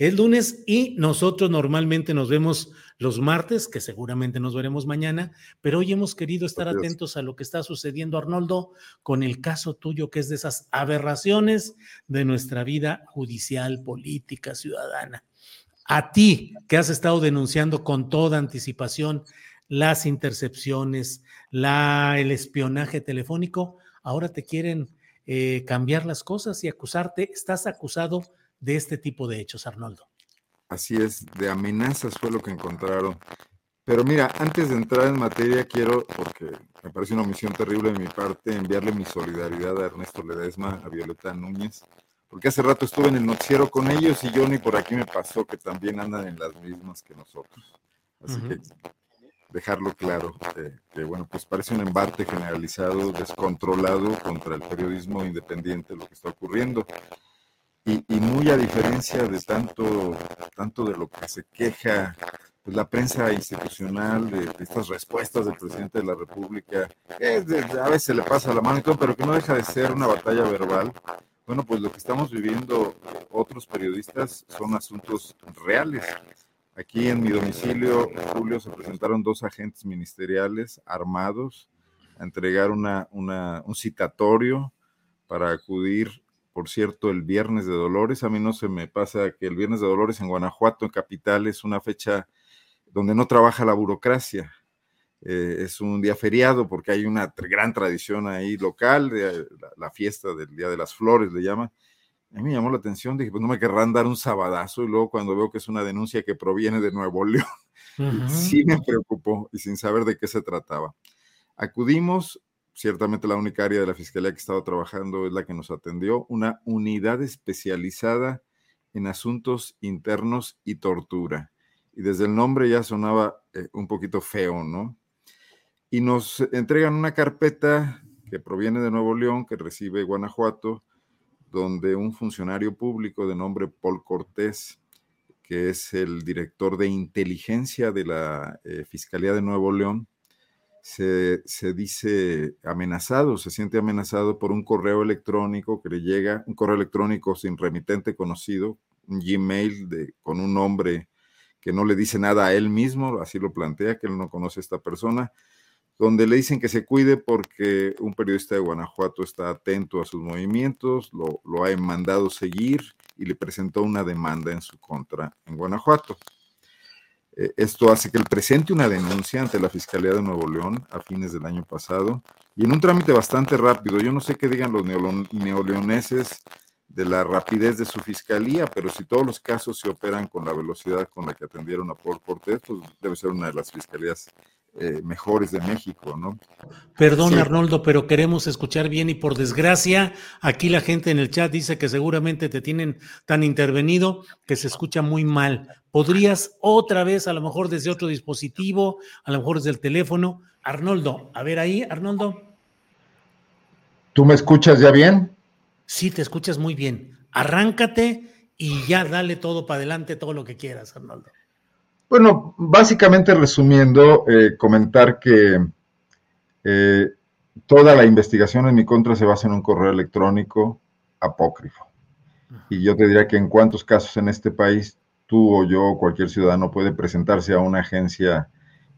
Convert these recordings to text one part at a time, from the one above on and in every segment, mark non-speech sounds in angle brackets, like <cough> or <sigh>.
Es lunes y nosotros normalmente nos vemos los martes, que seguramente nos veremos mañana, pero hoy hemos querido estar atentos a lo que está sucediendo, Arnoldo, con el caso tuyo, que es de esas aberraciones de nuestra vida judicial, política, ciudadana. A ti, que has estado denunciando con toda anticipación las intercepciones, la, el espionaje telefónico, ahora te quieren eh, cambiar las cosas y acusarte, estás acusado de este tipo de hechos, Arnoldo. Así es, de amenazas fue lo que encontraron. Pero mira, antes de entrar en materia, quiero, porque me parece una omisión terrible de mi parte, enviarle mi solidaridad a Ernesto Ledesma, a Violeta Núñez, porque hace rato estuve en el noticiero con ellos y yo ni por aquí me pasó que también andan en las mismas que nosotros. Así que dejarlo claro, eh, que bueno, pues parece un embate generalizado, descontrolado contra el periodismo independiente, lo que está ocurriendo. Y, muy a diferencia de tanto, tanto de lo que se queja pues, la prensa institucional, de, estas respuestas del presidente de la República, que de- a veces le pasa la mano pero que no deja de ser una batalla verbal. Bueno, pues lo que estamos viviendo otros periodistas son asuntos reales. Aquí en mi domicilio, Julio, se presentaron dos agentes ministeriales armados a entregar una, una- un citatorio para acudir, por cierto, el Viernes de Dolores. A mí no se me pasa que el Viernes de Dolores en Guanajuato, en capital, es una fecha donde no trabaja la burocracia. Eh, es un día feriado porque hay una gran tradición ahí local, de, la, la fiesta del Día de las Flores le llaman. A mí me llamó la atención, dije, pues no me querrán dar un sabadazo y luego cuando veo que es una denuncia que proviene de Nuevo León, Ujú. <laughs> sí me preocupó y sin saber de qué se trataba. Acudimos, ciertamente la única área de la fiscalía que estaba trabajando es la que nos atendió, una unidad especializada en asuntos internos y tortura. Y desde el nombre ya sonaba eh, un poquito feo, ¿no? Y nos entregan una carpeta que proviene de Nuevo León, que recibe Guanajuato, donde un funcionario público de nombre Paul Cortés, que es el director de inteligencia de la eh, Fiscalía de Nuevo León, se, se dice amenazado, se siente amenazado por un correo electrónico que le llega, un correo electrónico sin remitente conocido, un Gmail de, con un nombre que no le dice nada a él mismo, así lo plantea, que él no conoce a esta persona, donde le dicen que se cuide porque un periodista de Guanajuato está atento a sus movimientos, lo, lo ha mandado seguir y le presentó una demanda en su contra en Guanajuato. Eh, Esto hace que él presente una denuncia ante la Fiscalía de Nuevo León a fines del año pasado y en un trámite bastante rápido. Yo no sé qué digan los neoleoneses de la rapidez de su fiscalía, pero si todos los casos se operan con la velocidad con la que atendieron a Paul Cortés, pues debe ser una de las fiscalías eh, mejores de México, ¿no? Perdón, Sí. Arnoldo, pero queremos escuchar bien y por desgracia, aquí la gente en el chat dice que seguramente te tienen tan intervenido que se escucha muy mal. ¿Podrías otra vez, a lo mejor desde otro dispositivo, a lo mejor desde el teléfono? Arnoldo, a ver ahí, Arnoldo. ¿Tú me escuchas ya bien? Sí, te escuchas muy bien. Arráncate y ya dale todo para adelante, todo lo que quieras, Arnoldo. Bueno, básicamente resumiendo, eh, comentar que eh, toda la investigación en mi contra se basa en un correo electrónico apócrifo. Y yo te diría que en cuántos casos en este país tú o yo o cualquier ciudadano puede presentarse a una agencia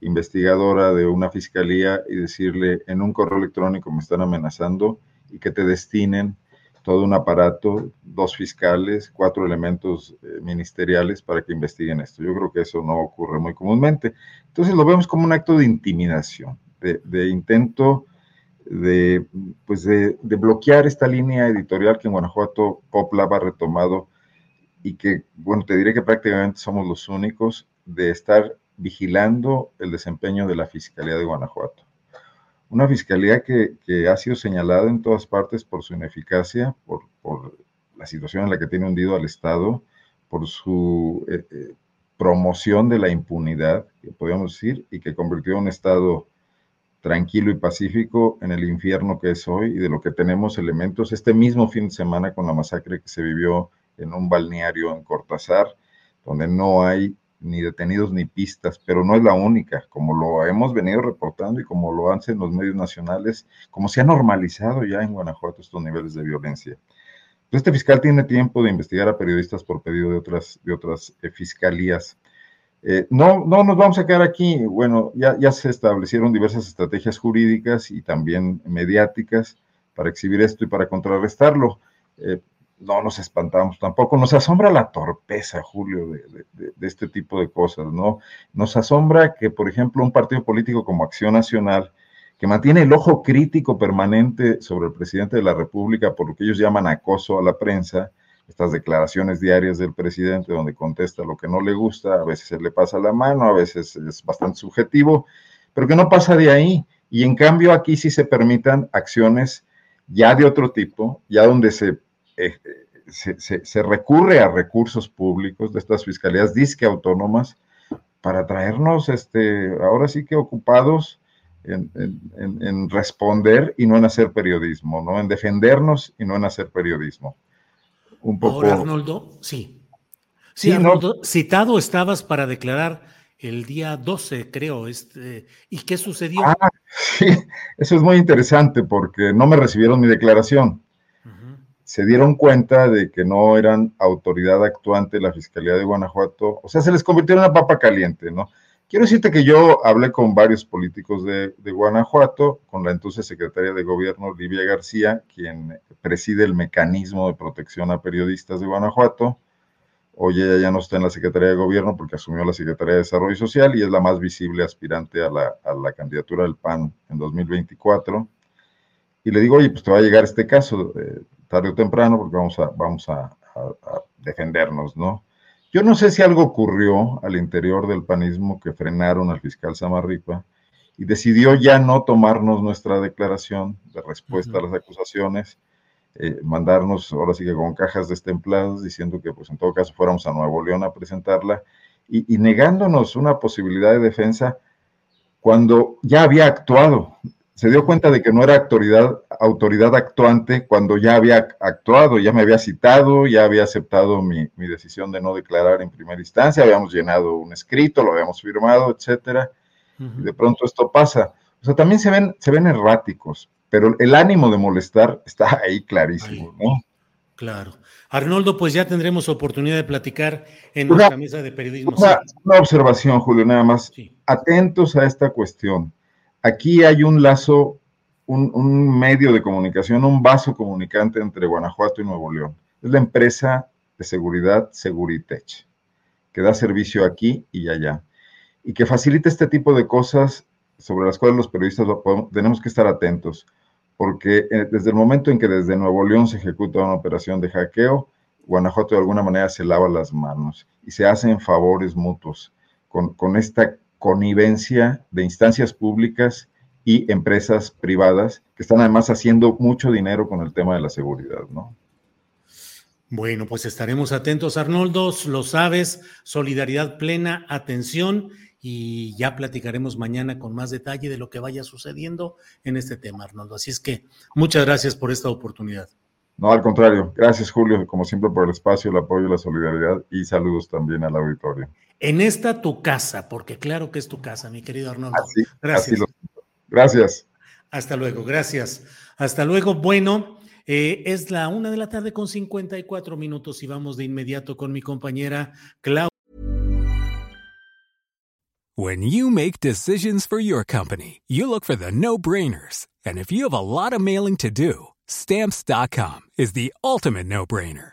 investigadora de una fiscalía y decirle en un correo electrónico me están amenazando y que te destinen todo un aparato, dos fiscales, cuatro elementos eh, ministeriales para que investiguen esto. Yo creo que eso no ocurre muy comúnmente. Entonces lo vemos como un acto de intimidación, de, intento de, pues de, bloquear esta línea editorial que en Guanajuato Poplava ha retomado y que, bueno, te diré que prácticamente somos los únicos de estar vigilando el desempeño de la Fiscalía de Guanajuato una fiscalía que, ha sido señalada en todas partes por su ineficacia, por, la situación en la que tiene hundido al Estado, por su eh, eh, promoción de la impunidad, que podríamos decir, y que convirtió un Estado tranquilo y pacífico en el infierno que es hoy y de lo que tenemos elementos. Este mismo fin de semana con la masacre que se vivió en un balneario en Cortázar, donde no hay ni detenidos ni pistas, pero no es la única, como lo hemos venido reportando y como lo hacen los medios nacionales, como se ha normalizado ya en Guanajuato estos niveles de violencia. este fiscal tiene tiempo de investigar a periodistas por pedido de otras, de otras eh, fiscalías. Eh, no, no nos vamos a quedar aquí. Bueno, ya, ya se establecieron diversas estrategias jurídicas y también mediáticas para exhibir esto y para contrarrestarlo. Eh, no nos espantamos tampoco. Nos asombra la torpeza, Julio, de, este tipo de cosas, ¿no? Nos asombra que, por ejemplo, un partido político como Acción Nacional, que mantiene el ojo crítico permanente sobre el presidente de la República por lo que ellos llaman acoso a la prensa, estas declaraciones diarias del presidente donde contesta lo que no le gusta, a veces se le pasa la mano, a veces es bastante subjetivo, pero que no pasa de ahí. Y en cambio aquí sí se permitan acciones ya de otro tipo, ya donde se eh, se, recurre a recursos públicos de estas fiscalías disque autónomas para traernos, este, ahora sí que ocupados en, responder y no en hacer periodismo, ¿no? En defendernos y no en hacer periodismo. Un poco. Ahora, Arnoldo, sí. Sí, Arnoldo, citado estabas para declarar el día 12, creo. Este, ¿Y qué sucedió? Ah, <laughs> sí, eso es muy interesante porque no me recibieron mi declaración se dieron cuenta de que no eran autoridad actuante la Fiscalía de Guanajuato, o sea, se les convirtió en una papa caliente, ¿no? Quiero decirte que yo hablé con varios políticos de, Guanajuato, con la entonces secretaria de Gobierno, Livia García, quien preside el mecanismo de protección a periodistas de Guanajuato. Hoy ella ya no está en la Secretaría de Gobierno porque asumió la Secretaría de Desarrollo Social y es la más visible aspirante a la, candidatura del PAN en 2024. Y le digo, oye, pues te va a llegar este caso. Eh, tarde o temprano, porque vamos a, vamos a, defendernos, ¿no? Yo no sé si algo ocurrió al interior del panismo que frenaron al fiscal Samarripa y decidió ya no tomarnos nuestra declaración de respuesta a las acusaciones, eh, mandarnos ahora sí que con cajas destempladas diciendo que pues en todo caso fuéramos a Nuevo León a presentarla y, y negándonos una posibilidad de defensa cuando ya había actuado se dio cuenta de que no era autoridad, autoridad actuante cuando ya había actuado, ya me había citado, ya había aceptado mi, decisión de no declarar en primera instancia, habíamos llenado un escrito, lo habíamos firmado, etcétera. y de pronto esto pasa. O sea, también se ven, se ven erráticos, pero el ánimo de molestar está ahí clarísimo, ¿no? Claro. Arnoldo, pues ya tendremos oportunidad de platicar en nuestra mesa de periodismo. Una, observación, Julio, nada más. Atentos a esta cuestión aquí hay un lazo, un, medio de comunicación, un vaso comunicante entre Guanajuato y Nuevo León. Es la empresa de seguridad Seguritech, que da servicio aquí y allá, y que facilita este tipo de cosas sobre las cuales los periodistas tenemos que estar atentos, porque eh, desde el momento en que desde Nuevo León se ejecuta una operación de hackeo, Guanajuato de alguna manera se lava las manos y se hacen favores mutuos con, con esta connivencia de instancias públicas y empresas privadas que están además haciendo mucho dinero con el tema de la seguridad, ¿no? Bueno, pues estaremos atentos, Arnoldo, lo sabes, solidaridad plena, atención y ya platicaremos mañana con más detalle de lo que vaya sucediendo en este tema, Arnoldo. Así es que muchas gracias por esta oportunidad. No, al contrario. Gracias, Julio, como siempre, por el espacio, el apoyo, la solidaridad y saludos también al auditorio. En esta tu casa, porque claro que es tu casa, mi querido Arnoldo. gracias. gracias. Hasta luego, gracias. Hasta luego. Bueno, eh, es la una de la tarde con 54 minutos y vamos de inmediato con mi compañera Claudia. When you make decisions for your company, you look for the no-brainers. And if you have a lot of mailing to do, Stamps.com is the ultimate no brainer.